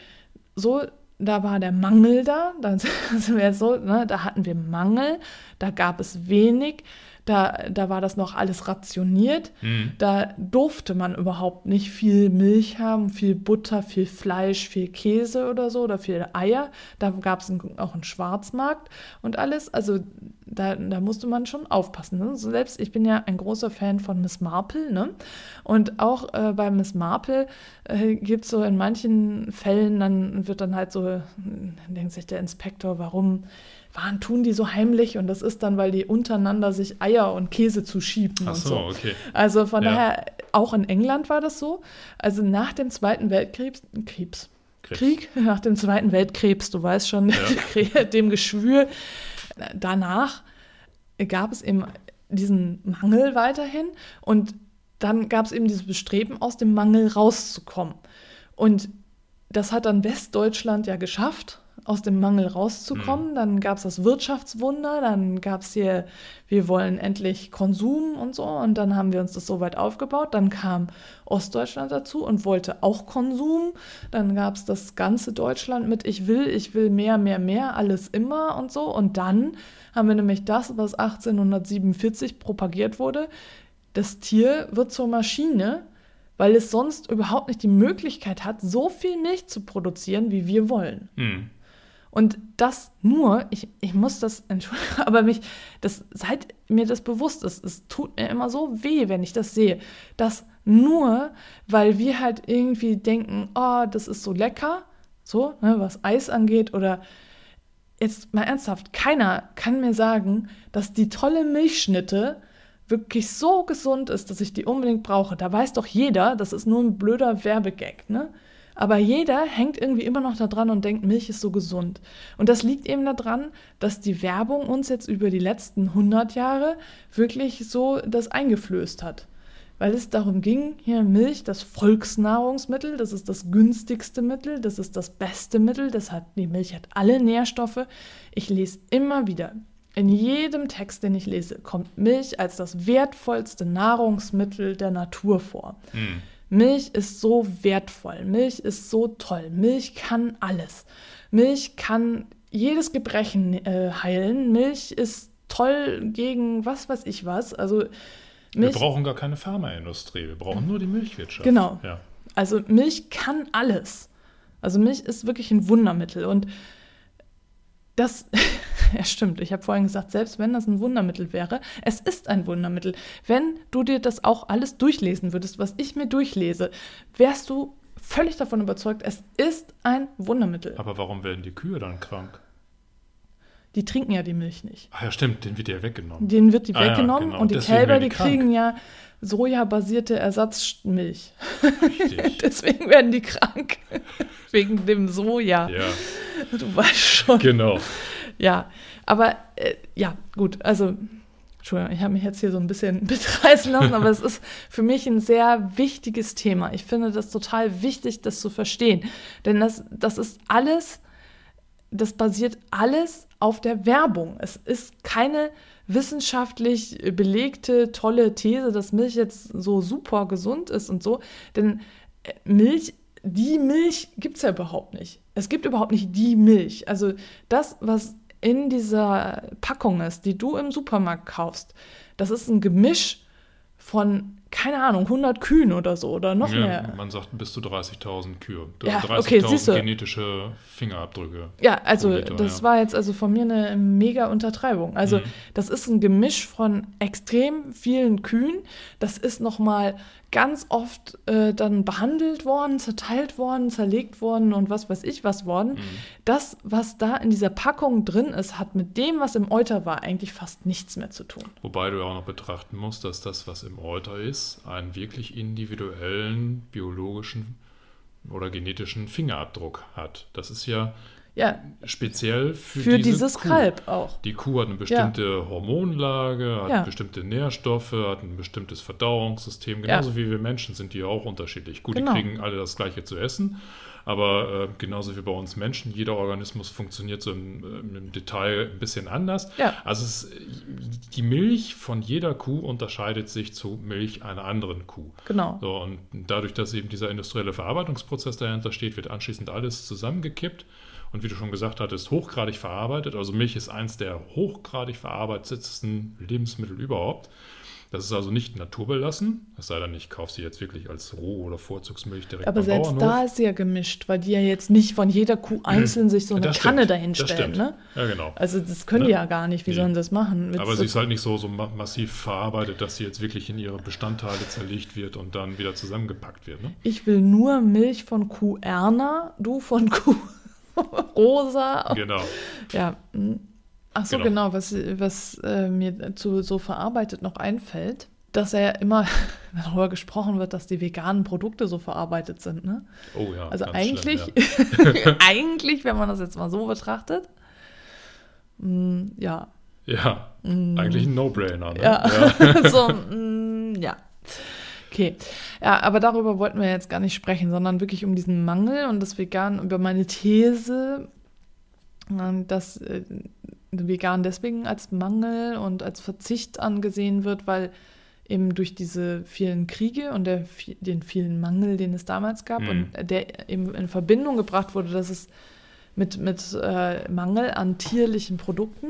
so, da war der Mangel da, da, so, ne, da hatten wir Mangel, da gab es wenig, da, da war das noch alles rationiert. Mhm. Da durfte man überhaupt nicht viel Milch haben, viel Butter, viel Fleisch, viel Käse oder so oder viel Eier. Da gab es auch einen Schwarzmarkt und alles. Also da, da musste man schon aufpassen. Ne? Selbst ich bin ja ein großer Fan von Miss Marple. Ne? Und auch äh, bei Miss Marple äh, gibt es so in manchen Fällen, dann wird dann halt so, denkt sich der Inspektor, warum waren, tun die so heimlich und das ist dann, weil die untereinander sich Eier und Käse zuschieben Ach und so, so. okay. Also von ja. daher, auch in England war das so. Also nach dem Zweiten Weltkrieg, Krebs, Krieg, nach dem Zweiten Weltkrebs, du weißt schon, ja. dem Geschwür, danach gab es eben diesen Mangel weiterhin und dann gab es eben dieses Bestreben, aus dem Mangel rauszukommen. Und das hat dann Westdeutschland ja geschafft aus dem Mangel rauszukommen. Mhm. Dann gab es das Wirtschaftswunder, dann gab es hier, wir wollen endlich Konsum und so. Und dann haben wir uns das so weit aufgebaut. Dann kam Ostdeutschland dazu und wollte auch Konsum. Dann gab es das ganze Deutschland mit Ich will, ich will mehr, mehr, mehr, alles immer und so. Und dann haben wir nämlich das, was 1847 propagiert wurde. Das Tier wird zur Maschine, weil es sonst überhaupt nicht die Möglichkeit hat, so viel Milch zu produzieren, wie wir wollen. Mhm. Und das nur, ich, ich muss das, entschuldigen, aber mich, das, seit mir das bewusst ist, es tut mir immer so weh, wenn ich das sehe, dass nur, weil wir halt irgendwie denken, oh, das ist so lecker, so, ne, was Eis angeht oder jetzt mal ernsthaft, keiner kann mir sagen, dass die tolle Milchschnitte wirklich so gesund ist, dass ich die unbedingt brauche. Da weiß doch jeder, das ist nur ein blöder Werbegag, ne? Aber jeder hängt irgendwie immer noch da dran und denkt, Milch ist so gesund. Und das liegt eben daran, dass die Werbung uns jetzt über die letzten 100 Jahre wirklich so das eingeflößt hat. Weil es darum ging, hier Milch, das Volksnahrungsmittel, das ist das günstigste Mittel, das ist das beste Mittel, das hat, die Milch hat alle Nährstoffe. Ich lese immer wieder, in jedem Text, den ich lese, kommt Milch als das wertvollste Nahrungsmittel der Natur vor. Mhm. Milch ist so wertvoll, Milch ist so toll, Milch kann alles. Milch kann jedes Gebrechen äh, heilen, Milch ist toll gegen was weiß ich was. Also Milch, wir brauchen gar keine Pharmaindustrie, wir brauchen nur die Milchwirtschaft. Genau. Ja. Also Milch kann alles. Also Milch ist wirklich ein Wundermittel und das, ja stimmt, ich habe vorhin gesagt, selbst wenn das ein Wundermittel wäre, es ist ein Wundermittel. Wenn du dir das auch alles durchlesen würdest, was ich mir durchlese, wärst du völlig davon überzeugt, es ist ein Wundermittel. Aber warum werden die Kühe dann krank? Die trinken ja die Milch nicht. Ach ja, stimmt, den wird ja weggenommen. Den wird die ah, weggenommen ja, genau. und die Deswegen Kälber, die, die kriegen ja sojabasierte Ersatzmilch. Richtig. Deswegen werden die krank. Wegen dem Soja. Ja. Du weißt schon. Genau. Ja, aber äh, ja, gut, also Entschuldigung, ich habe mich jetzt hier so ein bisschen mitreißen lassen, aber es ist für mich ein sehr wichtiges Thema. Ich finde das total wichtig, das zu verstehen. Denn das, das ist alles, das basiert alles auf der Werbung. Es ist keine wissenschaftlich belegte, tolle These, dass Milch jetzt so super gesund ist und so. Denn äh, Milch, die Milch gibt es ja überhaupt nicht. Es gibt überhaupt nicht die Milch. Also das, was in dieser Packung ist, die du im Supermarkt kaufst, das ist ein Gemisch von keine Ahnung, 100 Kühen oder so oder noch ja, mehr. Man sagt bis zu 30.000 Kühe. Ja, 30.000 okay, genetische Fingerabdrücke. Ja, also Liter, das ja. war jetzt also von mir eine mega Untertreibung. Also mhm. das ist ein Gemisch von extrem vielen Kühen. Das ist nochmal ganz oft äh, dann behandelt worden, zerteilt worden, zerlegt worden und was weiß ich was worden. Mhm. Das, was da in dieser Packung drin ist, hat mit dem, was im Euter war, eigentlich fast nichts mehr zu tun. Wobei du auch noch betrachten musst, dass das, was im Euter ist, einen wirklich individuellen biologischen oder genetischen Fingerabdruck hat. Das ist ja ja, speziell für, für diese dieses Kuh. Kalb auch. Die Kuh hat eine bestimmte ja. Hormonlage, hat ja. bestimmte Nährstoffe, hat ein bestimmtes Verdauungssystem. Genauso ja. wie wir Menschen sind die auch unterschiedlich. Gut, genau. die kriegen alle das Gleiche zu essen, aber äh, genauso wie bei uns Menschen, jeder Organismus funktioniert so im, äh, im Detail ein bisschen anders. Also es, die Milch von jeder Kuh unterscheidet sich zu Milch einer anderen Kuh. Genau. So, und dadurch, dass eben dieser industrielle Verarbeitungsprozess dahinter steht, wird anschließend alles zusammengekippt und wie du schon gesagt hattest, hochgradig verarbeitet. Also Milch ist eins der hochgradig verarbeitetsten Lebensmittel überhaupt. Das ist also nicht naturbelassen, es sei denn, ich kaufe sie jetzt wirklich als Roh- oder Vorzugsmilch direkt Aber selbst Bauernhof. da ist sie ja gemischt, weil die ja jetzt nicht von jeder Kuh einzeln sich so eine das Kanne dahinstellen. Ne? Ja, genau. Also das können ne? die ja gar nicht. Wie nee. sollen sie das machen? Aber sie ist halt nicht so, so massiv verarbeitet, dass sie jetzt wirklich in ihre Bestandteile zerlegt wird und dann wieder zusammengepackt wird. Ne? Ich will nur Milch von Kuh Erna, du von Kuh rosa. Genau. Ja. Hm. Ach so, genau, genau was, was äh, mir zu so verarbeitet noch einfällt, dass er immer darüber gesprochen wird, dass die veganen Produkte so verarbeitet sind. Ne? Oh ja. Also eigentlich, schlimm, ja. eigentlich, wenn man das jetzt mal so betrachtet, mh, hm, ja. Ja, mh, eigentlich ein No-Brainer. Ne? Ja, ja. so, mh, hm, ja. Okay, ja, aber darüber wollten wir jetzt gar nicht sprechen, sondern wirklich um diesen Mangel und das Vegan, über meine These, ähm, dass äh, Vegan deswegen als Mangel und als Verzicht angesehen wird, weil eben durch diese vielen Kriege und der, den vielen Mangel, den es damals gab mhm. und der eben in Verbindung gebracht wurde, dass es mit, mit äh, Mangel an tierlichen Produkten,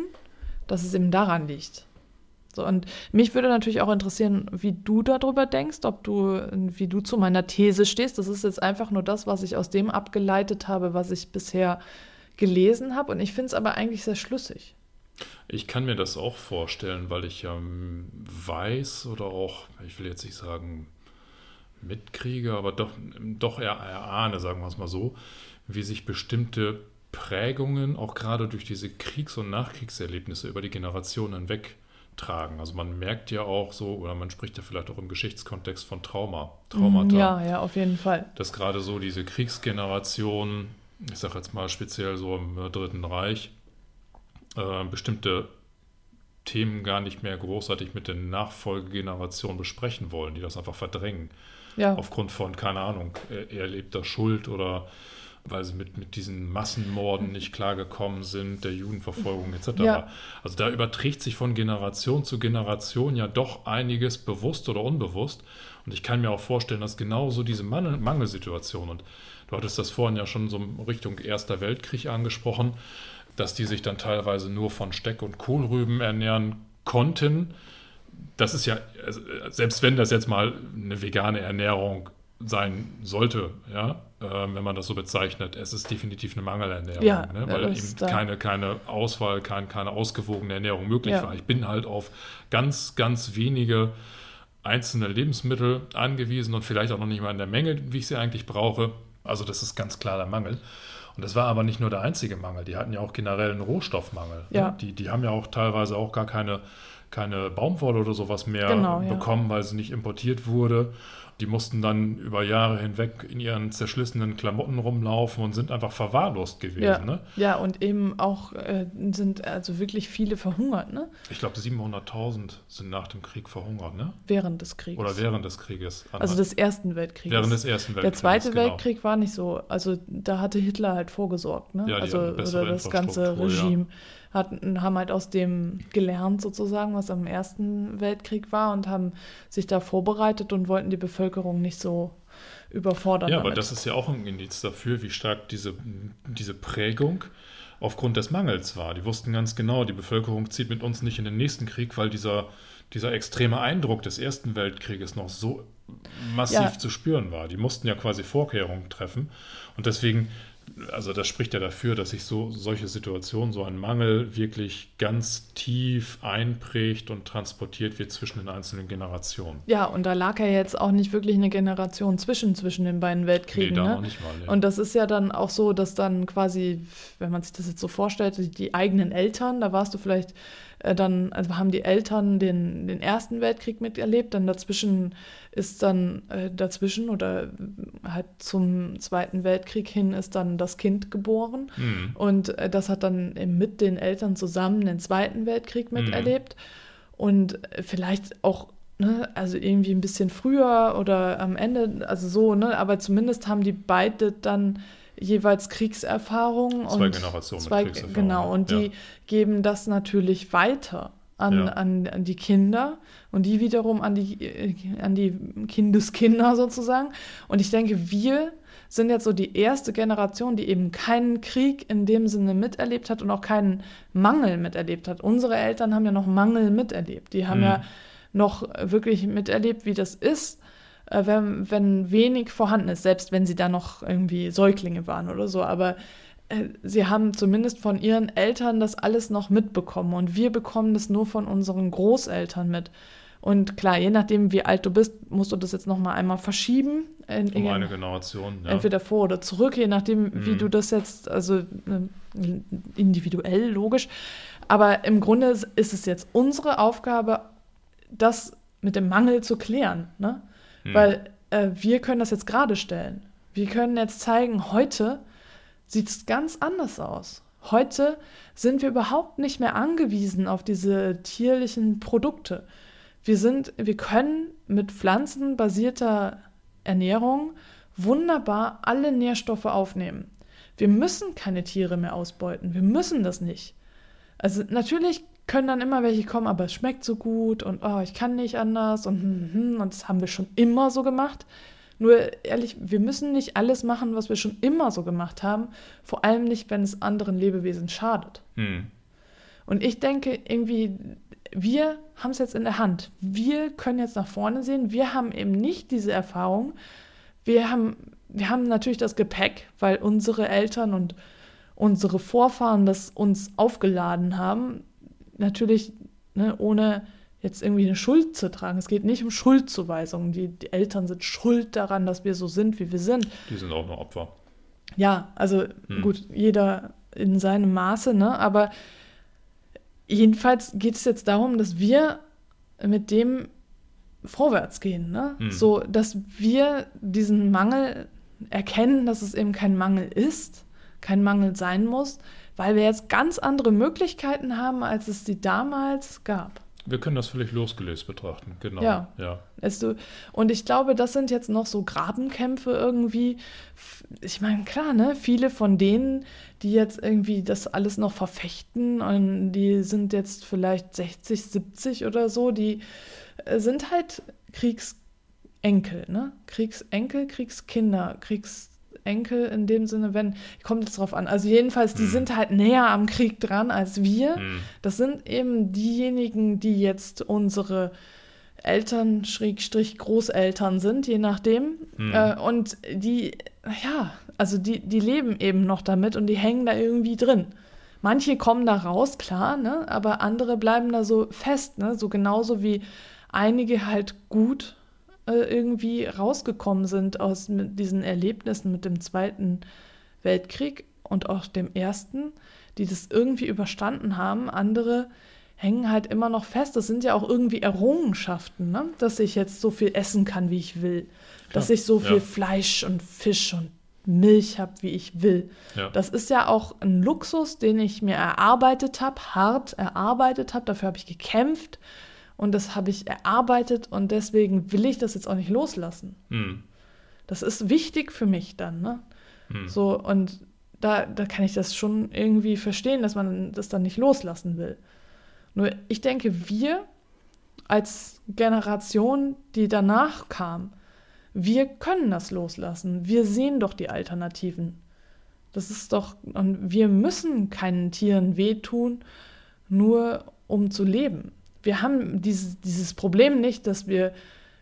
dass es eben daran liegt. So, und mich würde natürlich auch interessieren, wie du darüber denkst, ob du, wie du zu meiner These stehst. Das ist jetzt einfach nur das, was ich aus dem abgeleitet habe, was ich bisher gelesen habe und ich finde es aber eigentlich sehr schlüssig. Ich kann mir das auch vorstellen, weil ich ja ähm, weiß oder auch, ich will jetzt nicht sagen mitkriege, aber doch, doch eher erahne, sagen wir es mal so, wie sich bestimmte Prägungen auch gerade durch diese Kriegs- und Nachkriegserlebnisse über die Generationen hinweg tragen. Also man merkt ja auch so, oder man spricht ja vielleicht auch im Geschichtskontext von Trauma, Traumata. Ja, ja, auf jeden Fall. Dass gerade so diese Kriegsgeneration, ich sage jetzt mal speziell so im Dritten Reich, äh, bestimmte Themen gar nicht mehr großartig mit den Nachfolgegenerationen besprechen wollen, die das einfach verdrängen. Ja. Aufgrund von, keine Ahnung, erlebter Schuld oder weil sie mit, mit diesen Massenmorden nicht klargekommen sind, der Judenverfolgung etc. Ja. Also da überträgt sich von Generation zu Generation ja doch einiges bewusst oder unbewusst. Und ich kann mir auch vorstellen, dass genauso diese Mangel Mangelsituation, und du hattest das vorhin ja schon so Richtung Erster Weltkrieg angesprochen, dass die sich dann teilweise nur von Steck- und Kohlrüben ernähren konnten. Das ist ja, also, selbst wenn das jetzt mal eine vegane Ernährung sein sollte, ja, äh, wenn man das so bezeichnet, es ist definitiv eine Mangelernährung, ja, ne? weil eben keine, keine Auswahl, kein, keine ausgewogene Ernährung möglich ja. war. Ich bin halt auf ganz, ganz wenige einzelne Lebensmittel angewiesen und vielleicht auch noch nicht mal in der Menge, wie ich sie eigentlich brauche. Also das ist ganz klar der Mangel. Und das war aber nicht nur der einzige Mangel. Die hatten ja auch generell einen Rohstoffmangel. Ne? Ja. Ne? Die, die haben ja auch teilweise auch gar keine, keine Baumwolle oder sowas mehr genau, bekommen, weil sie nicht importiert wurde. Die mussten dann über Jahre hinweg in ihren zerschlissenen Klamotten rumlaufen und sind einfach verwahrlost gewesen. Ja, ne? ja und eben auch äh, sind also wirklich viele verhungert. Ne? Ich glaube, 700.000 sind nach dem Krieg verhungert. Ne? Während des Krieges. Oder während des Krieges. Also des Ersten Weltkrieges. Während des Ersten Weltkrieges. Der Zweite genau. Weltkrieg war nicht so. Also da hatte Hitler halt vorgesorgt. Ne? Ja, also oder das ganze Regime. Ja hatten, haben halt aus dem gelernt sozusagen, was am Ersten Weltkrieg war und haben sich da vorbereitet und wollten die Bevölkerung nicht so überfordern. Ja, damit. aber das ist ja auch ein Indiz dafür, wie stark diese, diese Prägung aufgrund des Mangels war. Die wussten ganz genau, die Bevölkerung zieht mit uns nicht in den nächsten Krieg, weil dieser, dieser extreme Eindruck des Ersten Weltkrieges noch so massiv ja. zu spüren war. Die mussten ja quasi Vorkehrungen treffen. Und deswegen also das spricht ja dafür, dass sich so solche Situationen, so ein Mangel wirklich ganz tief einprägt und transportiert wird zwischen den einzelnen Generationen. Ja, und da lag ja jetzt auch nicht wirklich eine Generation zwischen, zwischen den beiden Weltkriegen. Nee, da ne? nicht mal, nee. Und das ist ja dann auch so, dass dann quasi, wenn man sich das jetzt so vorstellt, die eigenen Eltern, da warst du vielleicht äh, dann also haben die Eltern den, den Ersten Weltkrieg miterlebt, dann dazwischen ist dann äh, dazwischen oder halt zum Zweiten Weltkrieg hin ist dann das Kind geboren mhm. und äh, das hat dann mit den Eltern zusammen den Zweiten Weltkrieg mhm. miterlebt mhm. und vielleicht auch Ne, also irgendwie ein bisschen früher oder am Ende, also so, ne, aber zumindest haben die beide dann jeweils Kriegserfahrung. Zwei und Generationen zwei, mit Kriegserfahrung. Genau, und ja. die geben das natürlich weiter an, ja. an, an die Kinder und die wiederum an die, äh, an die Kindeskinder sozusagen. Und ich denke, wir sind jetzt so die erste Generation, die eben keinen Krieg in dem Sinne miterlebt hat und auch keinen Mangel miterlebt hat. Unsere Eltern haben ja noch Mangel miterlebt. Die haben mhm. ja noch wirklich miterlebt, wie das ist, äh, wenn, wenn wenig vorhanden ist, selbst wenn sie da noch irgendwie Säuglinge waren oder so. Aber äh, sie haben zumindest von ihren Eltern das alles noch mitbekommen und wir bekommen das nur von unseren Großeltern mit. Und klar, je nachdem, wie alt du bist, musst du das jetzt noch mal einmal verschieben. In, um eine Generation. Ja. Entweder vor oder zurück, je nachdem, mhm. wie du das jetzt, also äh, individuell, logisch. Aber im Grunde ist es jetzt unsere Aufgabe, das mit dem Mangel zu klären. Ne? Hm. Weil äh, wir können das jetzt gerade stellen. Wir können jetzt zeigen, heute sieht es ganz anders aus. Heute sind wir überhaupt nicht mehr angewiesen auf diese tierlichen Produkte. Wir, sind, wir können mit pflanzenbasierter Ernährung wunderbar alle Nährstoffe aufnehmen. Wir müssen keine Tiere mehr ausbeuten. Wir müssen das nicht. Also natürlich können dann immer welche kommen, aber es schmeckt so gut und oh, ich kann nicht anders und hm, hm, hm, und das haben wir schon immer so gemacht. Nur ehrlich, wir müssen nicht alles machen, was wir schon immer so gemacht haben, vor allem nicht, wenn es anderen Lebewesen schadet. Hm. Und ich denke irgendwie, wir haben es jetzt in der Hand. Wir können jetzt nach vorne sehen. Wir haben eben nicht diese Erfahrung. Wir haben, wir haben natürlich das Gepäck, weil unsere Eltern und unsere Vorfahren das uns aufgeladen haben. Natürlich ne, ohne jetzt irgendwie eine Schuld zu tragen. Es geht nicht um Schuldzuweisungen. Die, die, Eltern sind schuld daran, dass wir so sind, wie wir sind. Die sind auch nur Opfer. Ja, also hm. gut, jeder in seinem Maße, ne? Aber jedenfalls geht es jetzt darum, dass wir mit dem vorwärts gehen, ne? Hm. So, dass wir diesen Mangel erkennen, dass es eben kein Mangel ist, kein Mangel sein muss, weil wir jetzt ganz andere Möglichkeiten haben, als es die damals gab. Wir können das völlig losgelöst betrachten, genau. Ja. ja. du, und ich glaube, das sind jetzt noch so Grabenkämpfe irgendwie. Ich meine, klar, ne? Viele von denen, die jetzt irgendwie das alles noch verfechten und die sind jetzt vielleicht 60, 70 oder so, die äh, sind halt Kriegsenkel, ne? Kriegsenkel, Kriegskinder, Kriegs Enkel in dem Sinne, wenn, kommt es drauf an. Also jedenfalls, die hm. sind halt näher am Krieg dran als wir. Hm. Das sind eben diejenigen, die jetzt unsere Eltern, Schrägstrich Großeltern sind, je nachdem. Hm. Äh, und die, ja, also die, die leben eben noch damit und die hängen da irgendwie drin. Manche kommen da raus, klar, ne? aber andere bleiben da so fest, ne? so genauso wie einige halt gut irgendwie rausgekommen sind aus diesen Erlebnissen mit dem Zweiten Weltkrieg und auch dem Ersten, die das irgendwie überstanden haben. Andere hängen halt immer noch fest. Das sind ja auch irgendwie Errungenschaften, ne? dass ich jetzt so viel essen kann, wie ich will. Klar. Dass ich so viel ja. Fleisch und Fisch und Milch habe, wie ich will. Ja. Das ist ja auch ein Luxus, den ich mir erarbeitet habe, hart erarbeitet habe. Dafür habe ich gekämpft und das habe ich erarbeitet und deswegen will ich das jetzt auch nicht loslassen. Mhm. Das ist wichtig für mich dann, ne? Mhm. So, und da, da kann ich das schon irgendwie verstehen, dass man das dann nicht loslassen will. Nur ich denke, wir als Generation, die danach kam, wir können das loslassen. Wir sehen doch die Alternativen. Das ist doch, und wir müssen keinen Tieren wehtun, nur um zu leben wir haben dieses, dieses Problem nicht, dass wir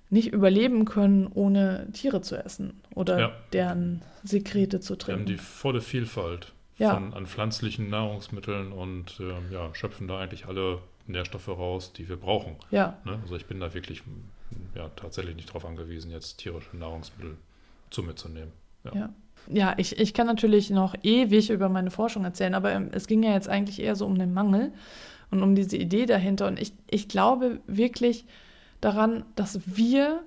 nicht überleben können, ohne Tiere zu essen oder ja. deren Sekrete zu trinken. Wir haben die volle Vielfalt ja. von, an pflanzlichen Nahrungsmitteln und äh, ja, schöpfen da eigentlich alle Nährstoffe raus, die wir brauchen. Ja. Ne? Also ich bin da wirklich ja, tatsächlich nicht darauf angewiesen, jetzt tierische Nahrungsmittel zu mir zu nehmen. Ja. ja. ja. ich, ich kann natürlich noch ewig über meine Forschung erzählen, aber ähm, es ging ja jetzt eigentlich eher so um den Mangel und um diese Idee dahinter. Und ich, ich glaube wirklich daran, dass wir,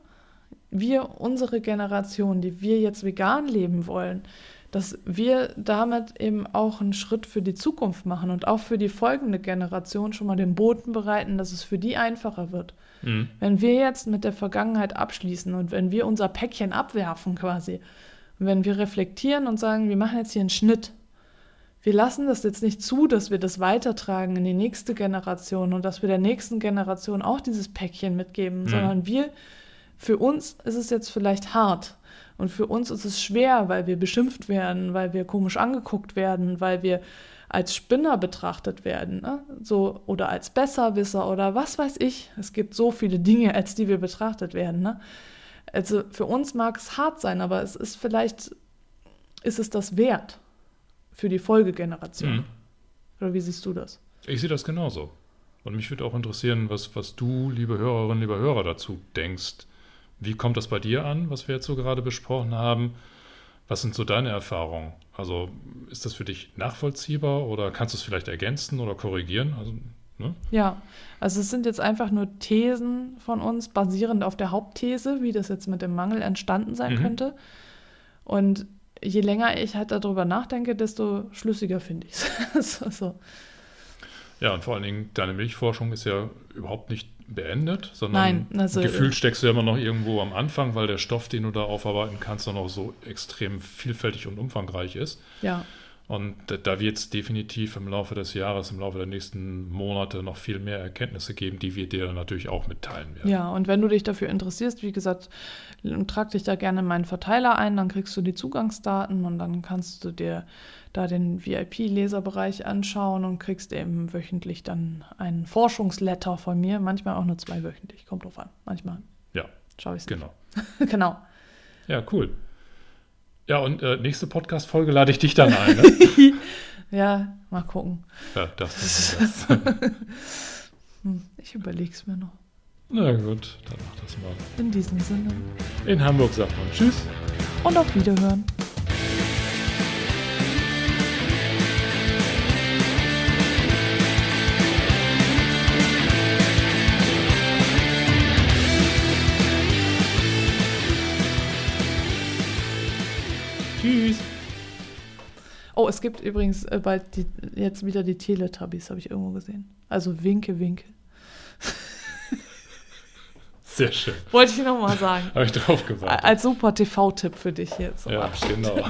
wir, unsere Generation, die wir jetzt vegan leben wollen, dass wir damit eben auch einen Schritt für die Zukunft machen und auch für die folgende Generation schon mal den Boden bereiten, dass es für die einfacher wird. Mhm. Wenn wir jetzt mit der Vergangenheit abschließen und wenn wir unser Päckchen abwerfen quasi, wenn wir reflektieren und sagen, wir machen jetzt hier einen Schnitt, wir lassen das jetzt nicht zu, dass wir das weitertragen in die nächste Generation und dass wir der nächsten Generation auch dieses Päckchen mitgeben, mhm. sondern wir, für uns ist es jetzt vielleicht hart und für uns ist es schwer, weil wir beschimpft werden, weil wir komisch angeguckt werden, weil wir als Spinner betrachtet werden, ne? so oder als Besserwisser oder was weiß ich. Es gibt so viele Dinge, als die wir betrachtet werden. Ne? Also für uns mag es hart sein, aber es ist vielleicht ist es das wert für die Folgegeneration. Mhm. Oder wie siehst du das? Ich sehe das genauso. Und mich würde auch interessieren, was, was du, liebe Hörerinnen, liebe Hörer, dazu denkst. Wie kommt das bei dir an, was wir jetzt so gerade besprochen haben? Was sind so deine Erfahrungen? Also ist das für dich nachvollziehbar oder kannst du es vielleicht ergänzen oder korrigieren? Also, ne? Ja, also es sind jetzt einfach nur Thesen von uns, basierend auf der Hauptthese, wie das jetzt mit dem Mangel entstanden sein mhm. könnte. Und je länger ich halt darüber nachdenke, desto schlüssiger finde ich es. so. Ja, und vor allen Dingen, deine Milchforschung ist ja überhaupt nicht beendet, sondern Nein, also, gefühlt äh, steckst du ja immer noch irgendwo am Anfang, weil der Stoff, den du da aufarbeiten kannst, dann auch so extrem vielfältig und umfangreich ist. Ja. Und da wird es definitiv im Laufe des Jahres, im Laufe der nächsten Monate noch viel mehr Erkenntnisse geben, die wir dir natürlich auch mitteilen werden. Ja, und wenn du dich dafür interessierst, wie gesagt, trag dich da gerne in meinen Verteiler ein, dann kriegst du die Zugangsdaten und dann kannst du dir da den VIP-Leserbereich anschauen und kriegst eben wöchentlich dann einen Forschungsletter von mir, manchmal auch nur zwei wöchentlich, kommt drauf an, manchmal. Ja. Schau ich Genau. genau. Ja, cool. Ja, und äh, nächste Podcast-Folge lade ich dich dann ein. Ne? Ja, mal gucken. Ja, das ist das. Hm, ich überlege es mir noch. Na gut, dann mach das mal. In diesem Sinne. In Hamburg sagt man Tschüss. Und auf Wiederhören. Oh, es gibt übrigens äh, bald die, jetzt wieder die Teletubbies, habe ich irgendwo gesehen. Also Winke, Winke. Sehr schön. Wollte ich nochmal sagen. Habe ich drauf gewartet. Als super TV-Tipp für dich jetzt. Ja, genau.